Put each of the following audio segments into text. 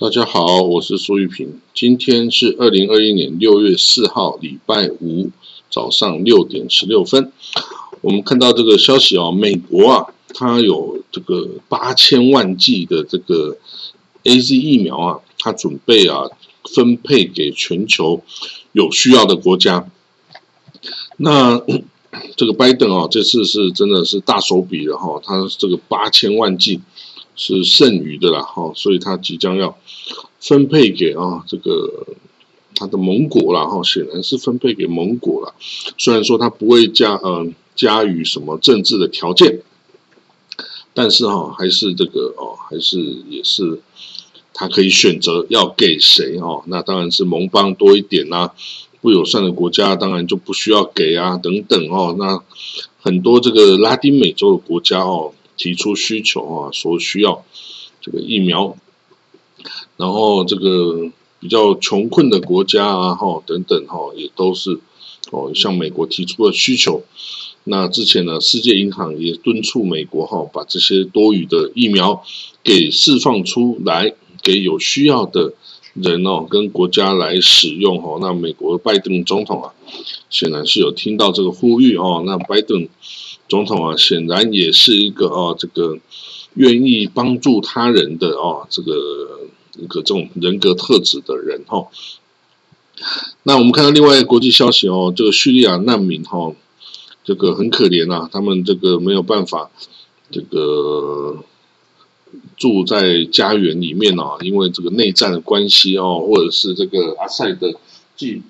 大家好，我是苏玉平。今天是二零二一年六月四号，礼拜五早上六点十六分。我们看到这个消息啊，美国啊，它有这个八千万剂的这个 A Z 疫苗啊，它准备啊分配给全球有需要的国家。那这个拜登啊，这次是真的是大手笔了哈，他这个八千万剂。是剩余的啦，哈，所以他即将要分配给啊这个他的盟国啦，哈，显然是分配给盟国了。虽然说他不会加嗯加于什么政治的条件，但是哈还是这个哦，还是也是他可以选择要给谁哦。那当然是盟邦多一点啦，不友善的国家当然就不需要给啊等等哦。那很多这个拉丁美洲的国家哦。提出需求啊，所需要这个疫苗，然后这个比较穷困的国家啊，哈等等哈，也都是哦向美国提出了需求。那之前呢，世界银行也敦促美国哈，把这些多余的疫苗给释放出来，给有需要的人哦跟国家来使用哦。那美国拜登总统啊，显然是有听到这个呼吁哦。那拜登。总统啊，显然也是一个哦，这个愿意帮助他人的哦，这个一个这种人格特质的人哈。那我们看到另外一个国际消息哦，这个叙利亚难民哈，这个很可怜啊，他们这个没有办法这个住在家园里面哦，因为这个内战的关系哦，或者是这个阿塞的继。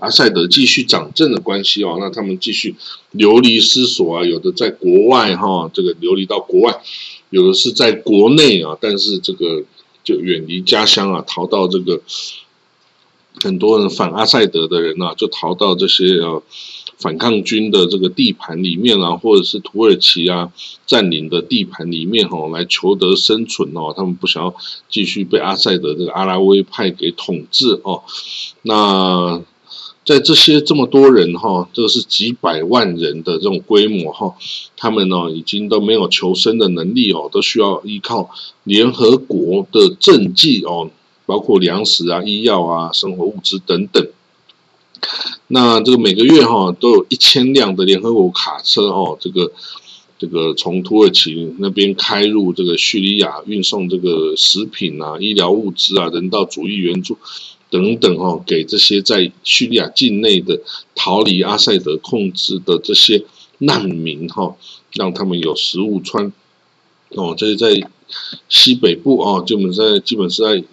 阿塞德继续掌政的关系哦，那他们继续流离失所啊，有的在国外哈，这个流离到国外，有的是在国内啊，但是这个就远离家乡啊，逃到这个很多人反阿塞德的人啊，就逃到这些呃反抗军的这个地盘里面啊，或者是土耳其啊占领的地盘里面哈，来求得生存哦，他们不想要继续被阿塞德这个阿拉维派给统治哦，那。在这些这么多人哈，这个是几百万人的这种规模哈，他们呢已经都没有求生的能力哦，都需要依靠联合国的政绩哦，包括粮食啊、医药啊、生活物资等等。那这个每个月哈都有一千辆的联合国卡车哦，这个这个从土耳其那边开入这个叙利亚，运送这个食品啊、医疗物资啊、人道主义援助。等等哦，给这些在叙利亚境内的逃离阿塞德控制的这些难民哈，让他们有食物穿哦。这是在西北部哦，基本在基本是在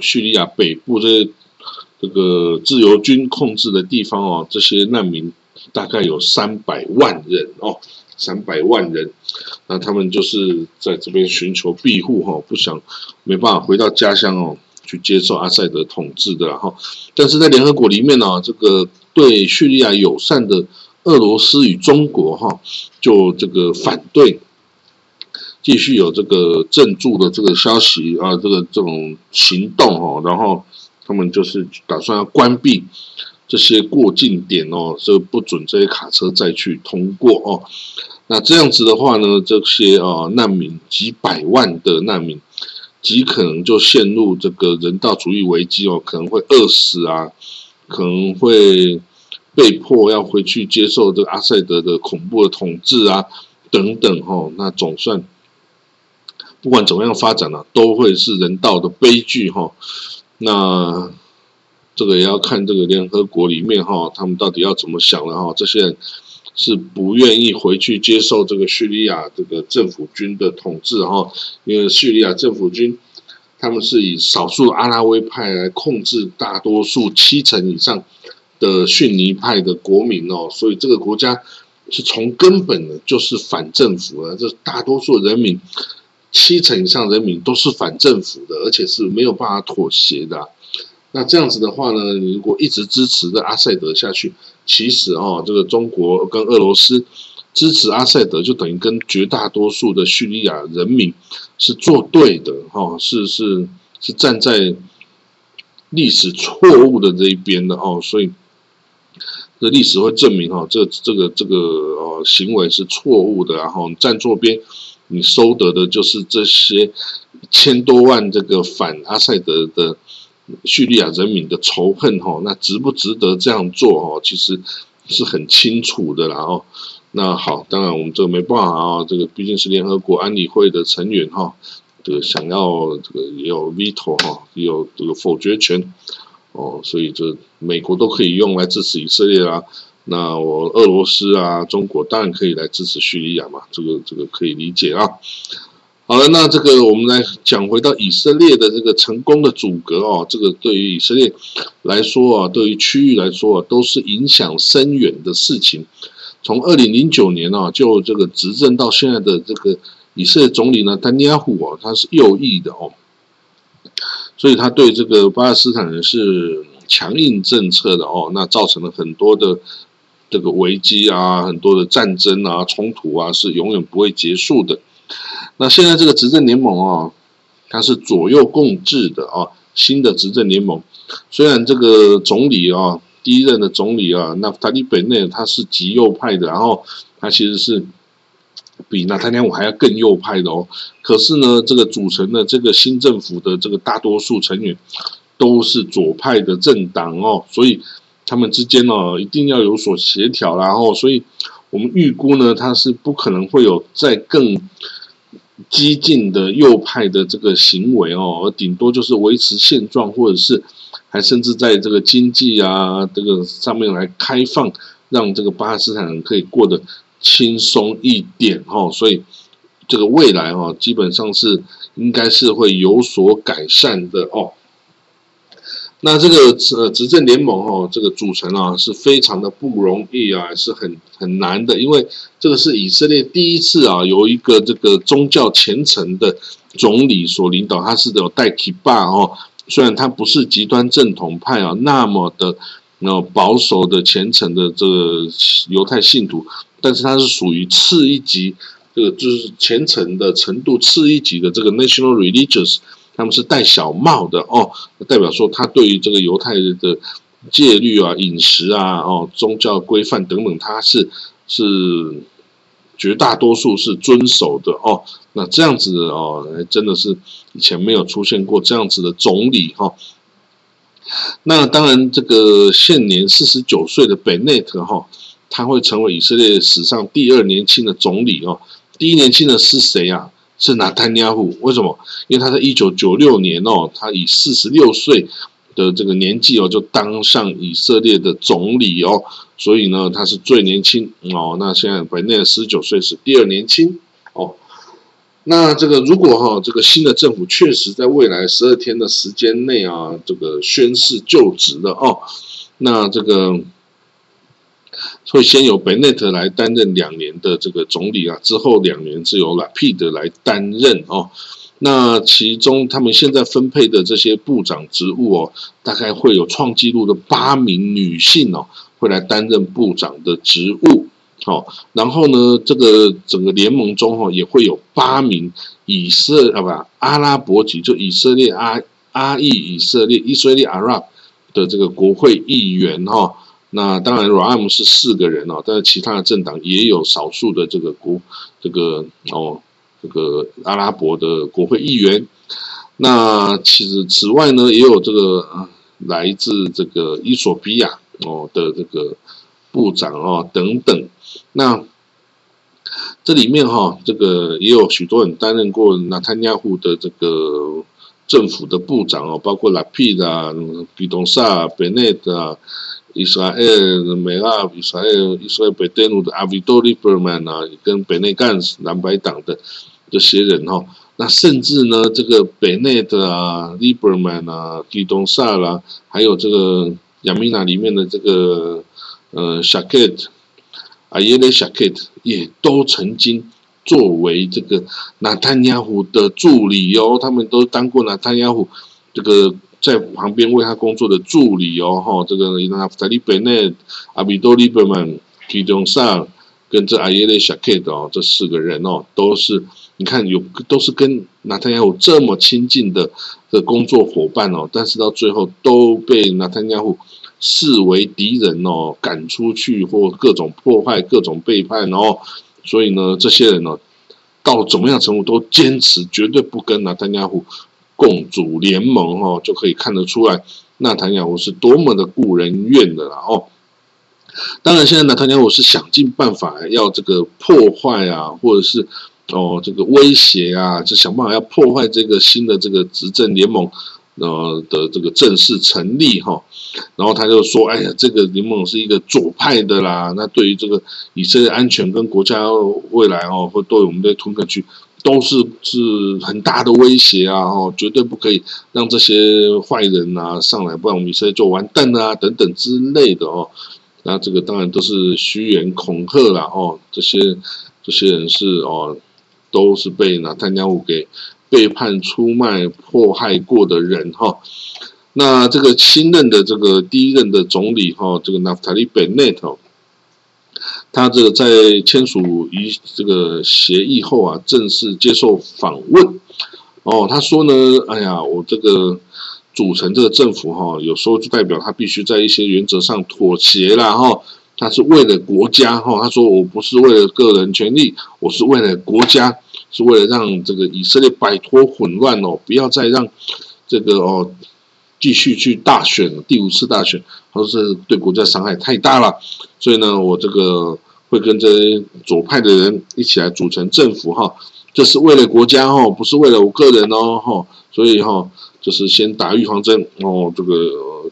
叙利亚北部这这个自由军控制的地方哦。这些难民大概有三百万人哦，三百万人，那他们就是在这边寻求庇护哈，不想没办法回到家乡哦。去接受阿塞德统治的，哈，但是在联合国里面呢，这个对叙利亚友善的俄罗斯与中国，哈，就这个反对继续有这个镇住的这个消息啊，这个这种行动，哈，然后他们就是打算要关闭这些过境点哦，就不准这些卡车再去通过哦。那这样子的话呢，这些啊难民几百万的难民。极可能就陷入这个人道主义危机哦，可能会饿死啊，可能会被迫要回去接受这个阿塞德的恐怖的统治啊，等等哈。那总算不管怎么样发展呢，都会是人道的悲剧哈。那这个也要看这个联合国里面哈，他们到底要怎么想了哈。这些人。是不愿意回去接受这个叙利亚这个政府军的统治哈，因为叙利亚政府军他们是以少数阿拉维派来控制大多数七成以上的逊尼派的国民哦，所以这个国家是从根本的就是反政府的，这大多数人民七成以上人民都是反政府的，而且是没有办法妥协的。那这样子的话呢，如果一直支持的阿塞德下去。其实哦，这个中国跟俄罗斯支持阿塞德，就等于跟绝大多数的叙利亚人民是作对的哈，是是是站在历史错误的这一边的哦，所以这历史会证明哈，这这个这个呃行为是错误的，然后站错边，你收得的就是这些千多万这个反阿塞德的叙利亚人民的仇恨哈，那值不值得这样做哦？其实是很清楚的啦哦。那好，当然我们这个没办法啊，这个毕竟是联合国安理会的成员哈，这个想要这个也有 veto 哈，也有这个否决权哦，所以这美国都可以用来支持以色列啦。那我俄罗斯啊，中国当然可以来支持叙利亚嘛，这个这个可以理解啊。好了，那这个我们来讲回到以色列的这个成功的阻隔哦，这个对于以色列来说啊，对于区域来说啊，都是影响深远的事情。从二零零九年啊，就这个执政到现在的这个以色列总理呢，丹尼亚胡啊，他是右翼的哦，所以他对这个巴勒斯坦人是强硬政策的哦，那造成了很多的这个危机啊，很多的战争啊、冲突啊，是永远不会结束的。那现在这个执政联盟啊，它是左右共治的啊，新的执政联盟。虽然这个总理啊，第一任的总理啊，那塔利本内他是极右派的，然后他其实是比纳坦尼亚还要更右派的哦。可是呢，这个组成的这个新政府的这个大多数成员都是左派的政党哦，所以他们之间呢一定要有所协调，然后所以我们预估呢，他是不可能会有再更。激进的右派的这个行为哦，而顶多就是维持现状，或者是还甚至在这个经济啊这个上面来开放，让这个巴勒斯坦人可以过得轻松一点哦。所以这个未来哦，基本上是应该是会有所改善的哦。那这个呃执政联盟哦，这个组成啊是非常的不容易啊，是很很难的，因为这个是以色列第一次啊由一个这个宗教虔诚的总理所领导，他是有带 k i b a 哦，虽然他不是极端正统派啊，那么的那保守的虔诚的这个犹太信徒，但是他是属于次一级，这个就是虔诚的程度次一级的这个 national religious。他们是戴小帽的哦，代表说他对于这个犹太人的戒律啊、饮食啊、哦宗教规范等等，他是是绝大多数是遵守的哦。那这样子哦，真的是以前没有出现过这样子的总理哈。那当然，这个现年四十九岁的贝内特哈，他会成为以色列史上第二年轻的总理哦。第一年轻的是谁呀？是拿坦尼亚胡，为什么？因为他在一九九六年哦，他以四十六岁的这个年纪哦，就当上以色列的总理哦，所以呢，他是最年轻哦。那现在本内十九岁是第二年轻哦。那这个如果哈，这个新的政府确实在未来十二天的时间内啊，这个宣誓就职了哦，那这个。会先由贝内特来担任两年的这个总理啊，之后两年是由拉皮德来担任哦。那其中他们现在分配的这些部长职务哦，大概会有创纪录的八名女性哦，会来担任部长的职务。好，然后呢，这个整个联盟中哦，也会有八名以色啊不阿拉伯籍，就以色列阿阿裔以色列以色列阿拉的这个国会议员哈。那当然，RAM 是四个人哦，但是其他的政党也有少数的这个国这个哦这个阿拉伯的国会议员。那其实此外呢，也有这个来自这个伊索比亚哦的这个部长哦等等。那这里面哈，这个也有许多人担任过纳坦亚胡的这个政府的部长哦，包括拉皮啊、比东萨、贝内特啊。以色列、美拉、以色列、以色列北登陆的阿维多利伯曼啊，跟北内干斯蓝白党的这些人哈，那甚至呢，这个北内的啊、利伯曼啊、基东萨啦，还有这个亚米娜里面的这个呃夏克特、阿耶雷夏克特，也都曾经作为这个纳坦雅胡的助理哦，他们都当过纳坦雅胡这个。在旁边为他工作的助理哦，哈，这个伊纳夫塔利贝内、阿比多利伯曼、基东萨跟这阿耶雷夏克的哦，这四个人哦，都是你看有都是跟纳坦雅胡这么亲近的的工作伙伴哦，但是到最后都被纳坦雅胡视为敌人哦，赶出去或各种破坏、各种背叛哦，所以呢，这些人呢，到怎么样程度都坚持绝对不跟纳坦雅胡共主联盟哦，就可以看得出来，纳坦雅胡是多么的顾人怨的啦哦。当然，现在纳坦雅胡是想尽办法要这个破坏啊，或者是哦这个威胁啊，就想办法要破坏这个新的这个执政联盟。呃的这个正式成立哈，然后他就说：“哎呀，这个联盟是一个左派的啦，那对于这个以色列安全跟国家未来哦，或对我们的吞克区都是是很大的威胁啊！哦，绝对不可以让这些坏人啊上来，不然我们以色列就完蛋啊，等等之类的哦。那这个当然都是虚言恐吓啦哦，这些这些人是哦，都是被拿坦雅夫给。”背叛、出卖、迫害过的人哈，那这个新任的这个第一任的总理哈，这个纳夫塔利·贝内特，他这个在签署一这个协议后啊，正式接受访问哦，他说呢，哎呀，我这个组成这个政府哈，有时候就代表他必须在一些原则上妥协了哈，他是为了国家哈，他说我不是为了个人权利，我是为了国家。是为了让这个以色列摆脱混乱哦，不要再让这个哦继续去大选第五次大选，或是对国家伤害太大了。所以呢，我这个会跟这左派的人一起来组成政府哈，这是为了国家哈，不是为了我个人哦哈。所以哈，就是先打预防针哦，这个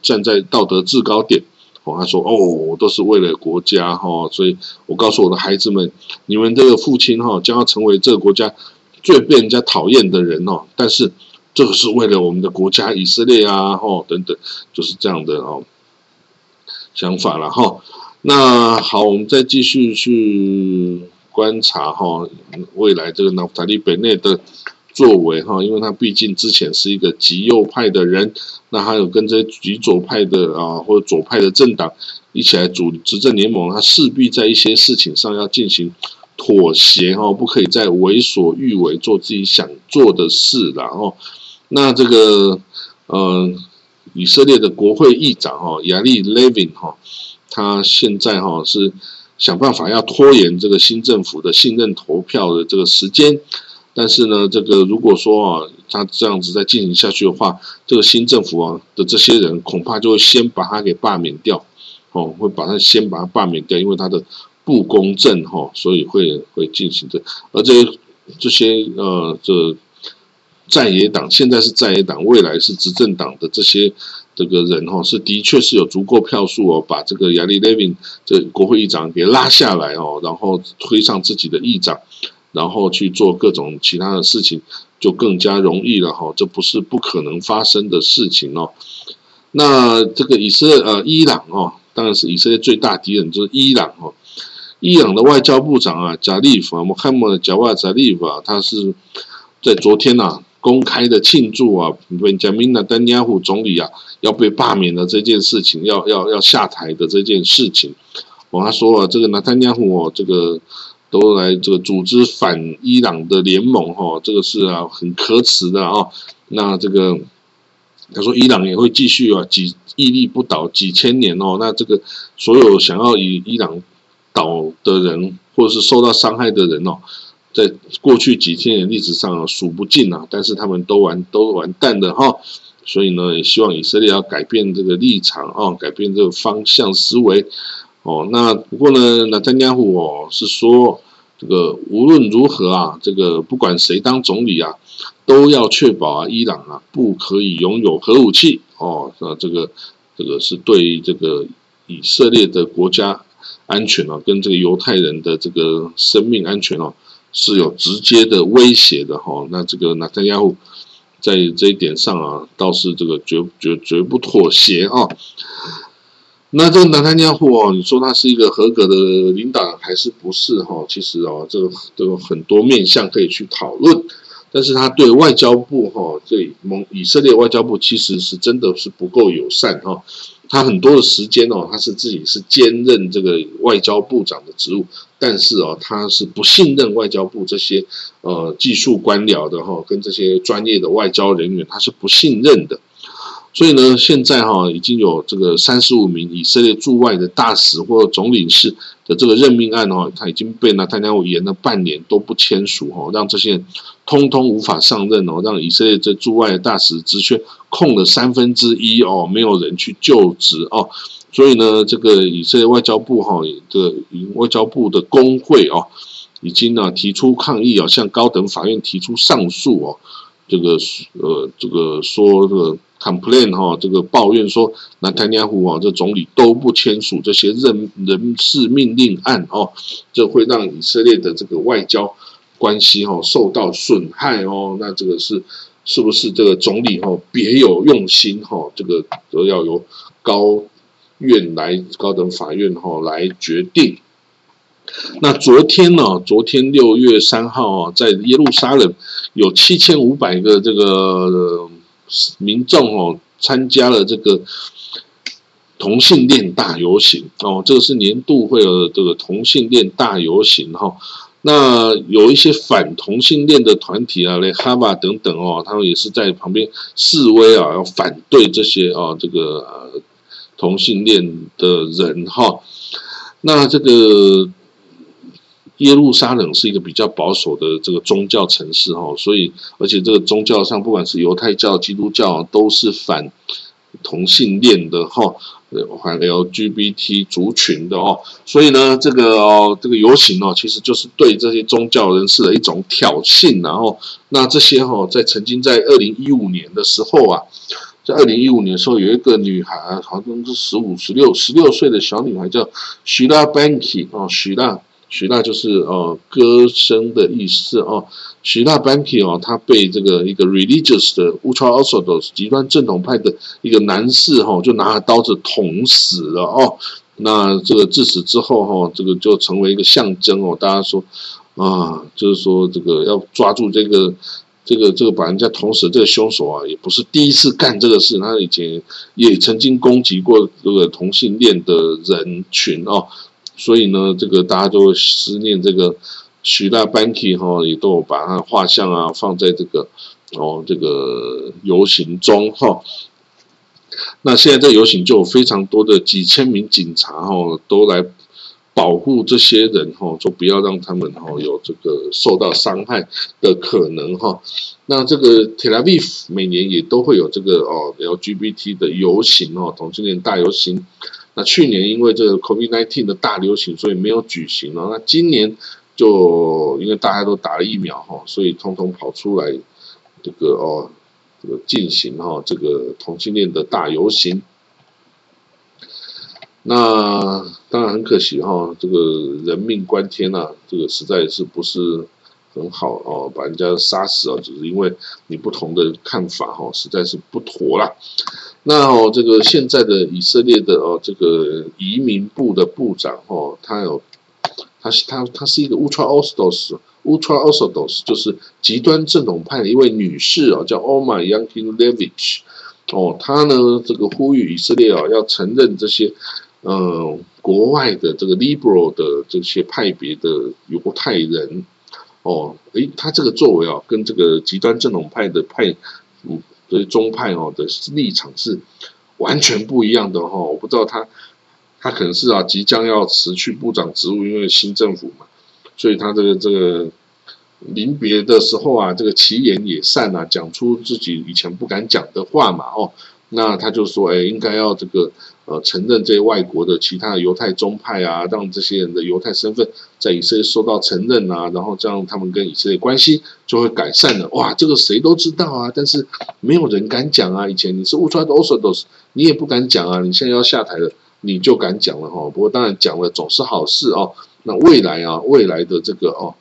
站在道德制高点。他说：“哦，我都是为了国家哈，所以我告诉我的孩子们，你们这个父亲哈将要成为这个国家最被人家讨厌的人哦。但是这个是为了我们的国家以色列啊，哈等等，就是这样的哦想法了哈。那好，我们再继续去观察哈未来这个纳夫塔利·贝内的。”作为哈，因为他毕竟之前是一个极右派的人，那还有跟这些极左派的啊或者左派的政党一起来组执政联盟，他势必在一些事情上要进行妥协哦，不可以再为所欲为，做自己想做的事然后，那这个呃，以色列的国会议长哈亚历 Levin 哈，他现在哈是想办法要拖延这个新政府的信任投票的这个时间。但是呢，这个如果说啊，他这样子再进行下去的话，这个新政府啊的这些人恐怕就会先把他给罢免掉，哦，会把他先把他罢免掉，因为他的不公正哈，所以会会进行的。而这这些呃，这在野党现在是在野党，未来是执政党的这些这个人哈，是的确是有足够票数哦，把这个亚历·雷文这国会议长给拉下来哦，然后推上自己的议长。然后去做各种其他的事情，就更加容易了哈。这不是不可能发生的事情哦。那这个以色列呃，伊朗哦，当然是以色列最大敌人，就是伊朗哦。伊朗的外交部长啊，贾利夫，我们看过的贾瓦贾利夫啊，他是在昨天呐公开的庆祝啊，本贾明纳丹尼亚胡总理啊要被罢免的这件事情，要要要下台的这件事情。我他说啊，这个纳丹尼亚胡哦，这个。都来这个组织反伊朗的联盟哈，这个是啊很可耻的啊。那这个他说伊朗也会继续啊，几屹立不倒几千年哦。那这个所有想要以伊朗倒的人，或者是受到伤害的人哦，在过去几千年历史上数不尽啊。但是他们都完都完蛋的哈。所以呢，也希望以色列要改变这个立场啊，改变这个方向思维。哦，那不过呢，那詹加虎哦是说，这个无论如何啊，这个不管谁当总理啊，都要确保啊，伊朗啊不可以拥有核武器哦。那这个这个是对这个以色列的国家安全啊，跟这个犹太人的这个生命安全哦，是有直接的威胁的哈。那这个纳坦亚胡在这一点上啊，倒是这个绝绝绝不妥协啊。那这个南坦加户哦，你说他是一个合格的领导还是不是哈？其实哦，这个都有很多面向可以去讨论。但是他对外交部哈，对蒙以色列外交部其实是真的是不够友善哈。他很多的时间哦，他是自己是兼任这个外交部长的职务，但是哦，他是不信任外交部这些呃技术官僚的哈，跟这些专业的外交人员，他是不信任的。所以呢，现在哈已经有这个三十五名以色列驻外的大使或总领事的这个任命案哦，他已经被纳坦雅胡延了半年都不签署哦，让这些人通通无法上任哦，让以色列这驻外的大使职缺空了三分之一哦，没有人去就职哦，所以呢，这个以色列外交部哈的外交部的工会哦，已经呢提出抗议啊，向高等法院提出上诉哦，这个呃这个说这个。Complain 哈，这个抱怨说，那坦尼亚胡啊，这总理都不签署这些任人事命令案哦，这会让以色列的这个外交关系哈受到损害哦。那这个是是不是这个总理哈别有用心哈？这个都要由高院来高等法院哈来决定。那昨天呢？昨天六月三号啊，在耶路撒冷有七千五百个这个。民众哦参加了这个同性恋大游行哦，这个是年度会有这个同性恋大游行哈。那有一些反同性恋的团体啊，雷哈巴等等哦，他们也是在旁边示威啊，要反对这些啊这个同性恋的人哈。那这个。耶路撒冷是一个比较保守的这个宗教城市哈，所以而且这个宗教上不管是犹太教、基督教都是反同性恋的哈，反 LGBT 族群的哦，所以呢，这个哦这个游行哦，其实就是对这些宗教人士的一种挑衅，然后那这些哈在曾经在二零一五年的时候啊，在二零一五年的时候有一个女孩好像是十五、十六、十六岁的小女孩叫许拉 Banky 哦，许拉。许大就是呃歌声的意思哦，许大 Banky 哦，他被这个一个 religious 的 ultra orthodox 极端正统派的一个男士哈，就拿着刀子捅死了哦。那这个自此之后哈，这个就成为一个象征哦。大家说啊，就是说这个要抓住这个这个这个把人家捅死这个凶手啊，也不是第一次干这个事，他以前也曾经攻击过这个同性恋的人群哦。所以呢，这个大家都思念这个许大班基哈，也都有把他的画像啊放在这个哦这个游行中哈。那现在在游行就有非常多的几千名警察哈，都来保护这些人哈，就不要让他们哈有这个受到伤害的可能哈。那这个 Tel Aviv 每年也都会有这个哦 LGBT 的游行哦，同性恋大游行。那去年因为这个 COVID-19 的大流行，所以没有举行了。那今年就因为大家都打了疫苗哈，所以通通跑出来这个哦，这个进行哈这个同性恋的大游行。那当然很可惜哈，这个人命关天呐，这个实在是不是很好哦，把人家杀死啊，只是因为你不同的看法哈，实在是不妥啦。那哦，这个现在的以色列的哦，这个移民部的部长哦，他有，他是他他是一个 ultra orthodox，ultra orthodox 就是极端正统派的一位女士哦，叫 Oma Yankin Levich 哦，她呢这个呼吁以色列啊要承认这些呃国外的这个 liberal 的这些派别的犹太人，哦，诶，他这个作为啊跟这个极端正统派的派，嗯。所以宗派哦的立场是完全不一样的哈，我不知道他他可能是啊即将要辞去部长职务，因为新政府嘛，所以他这个这个临别的时候啊，这个其言也善啊，讲出自己以前不敢讲的话嘛哦。那他就说，哎，应该要这个呃承认这些外国的其他的犹太宗派啊，让这些人的犹太身份在以色列受到承认啊，然后这样他们跟以色列关系就会改善了。哇，这个谁都知道啊，但是没有人敢讲啊。以前你是乌川的 Osodos，你也不敢讲啊。你现在要下台了，你就敢讲了哈。不过当然讲了总是好事哦。那未来啊，未来的这个哦，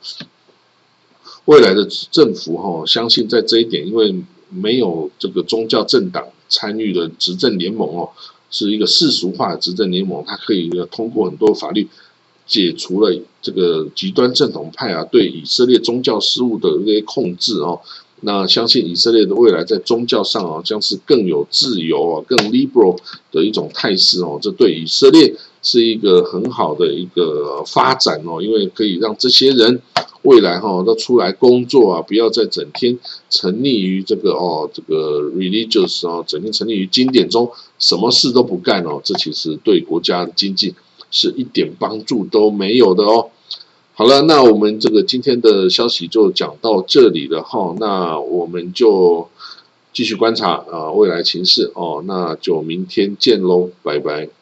未来的政府哈，相信在这一点，因为没有这个宗教政党。参与的执政联盟哦，是一个世俗化的执政联盟，它可以通过很多法律解除了这个极端正统派啊对以色列宗教事务的这些控制哦。那相信以色列的未来在宗教上啊，将是更有自由啊、更 liberal 的一种态势哦。这对以色列是一个很好的一个发展哦，因为可以让这些人。未来哈都出来工作啊，不要再整天沉溺于这个哦这个 religious 哦，整天沉溺于经典中，什么事都不干哦，这其实对国家的经济是一点帮助都没有的哦。好了，那我们这个今天的消息就讲到这里了哈，那我们就继续观察啊未来情势哦，那就明天见喽，拜拜。